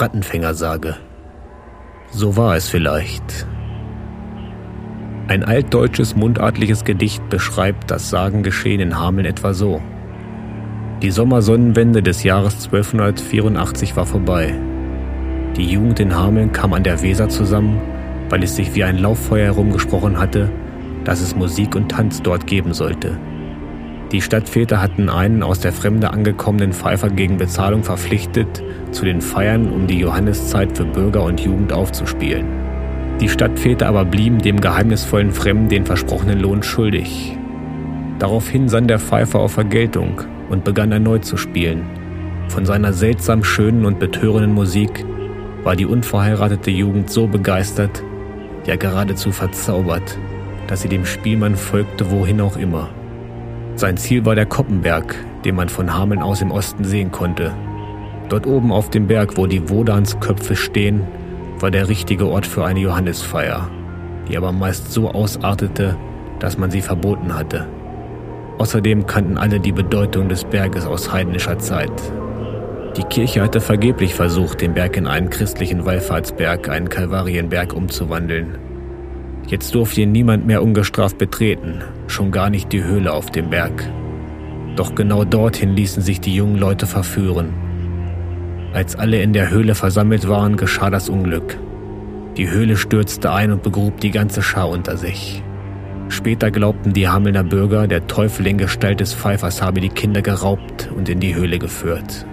Rattenfängersage. So war es vielleicht. Ein altdeutsches mundartliches Gedicht beschreibt das Sagengeschehen in Hameln etwa so. Die Sommersonnenwende des Jahres 1284 war vorbei. Die Jugend in Hameln kam an der Weser zusammen, weil es sich wie ein Lauffeuer herumgesprochen hatte, dass es Musik und Tanz dort geben sollte. Die Stadtväter hatten einen aus der Fremde angekommenen Pfeifer gegen Bezahlung verpflichtet, zu den Feiern um die Johanneszeit für Bürger und Jugend aufzuspielen. Die Stadtväter aber blieben dem geheimnisvollen Fremden den versprochenen Lohn schuldig. Daraufhin sann der Pfeifer auf Vergeltung und begann erneut zu spielen. Von seiner seltsam schönen und betörenden Musik war die unverheiratete Jugend so begeistert, ja geradezu verzaubert, dass sie dem Spielmann folgte, wohin auch immer. Sein Ziel war der Koppenberg, den man von Hameln aus im Osten sehen konnte. Dort oben auf dem Berg, wo die Wodansköpfe stehen, war der richtige Ort für eine Johannisfeier, die aber meist so ausartete, dass man sie verboten hatte. Außerdem kannten alle die Bedeutung des Berges aus heidnischer Zeit. Die Kirche hatte vergeblich versucht, den Berg in einen christlichen Wallfahrtsberg, einen Kalvarienberg umzuwandeln. Jetzt durfte ihn niemand mehr ungestraft betreten, schon gar nicht die Höhle auf dem Berg. Doch genau dorthin ließen sich die jungen Leute verführen. Als alle in der Höhle versammelt waren, geschah das Unglück. Die Höhle stürzte ein und begrub die ganze Schar unter sich. Später glaubten die Hamelner Bürger, der Teufel in Gestalt des Pfeifers habe die Kinder geraubt und in die Höhle geführt.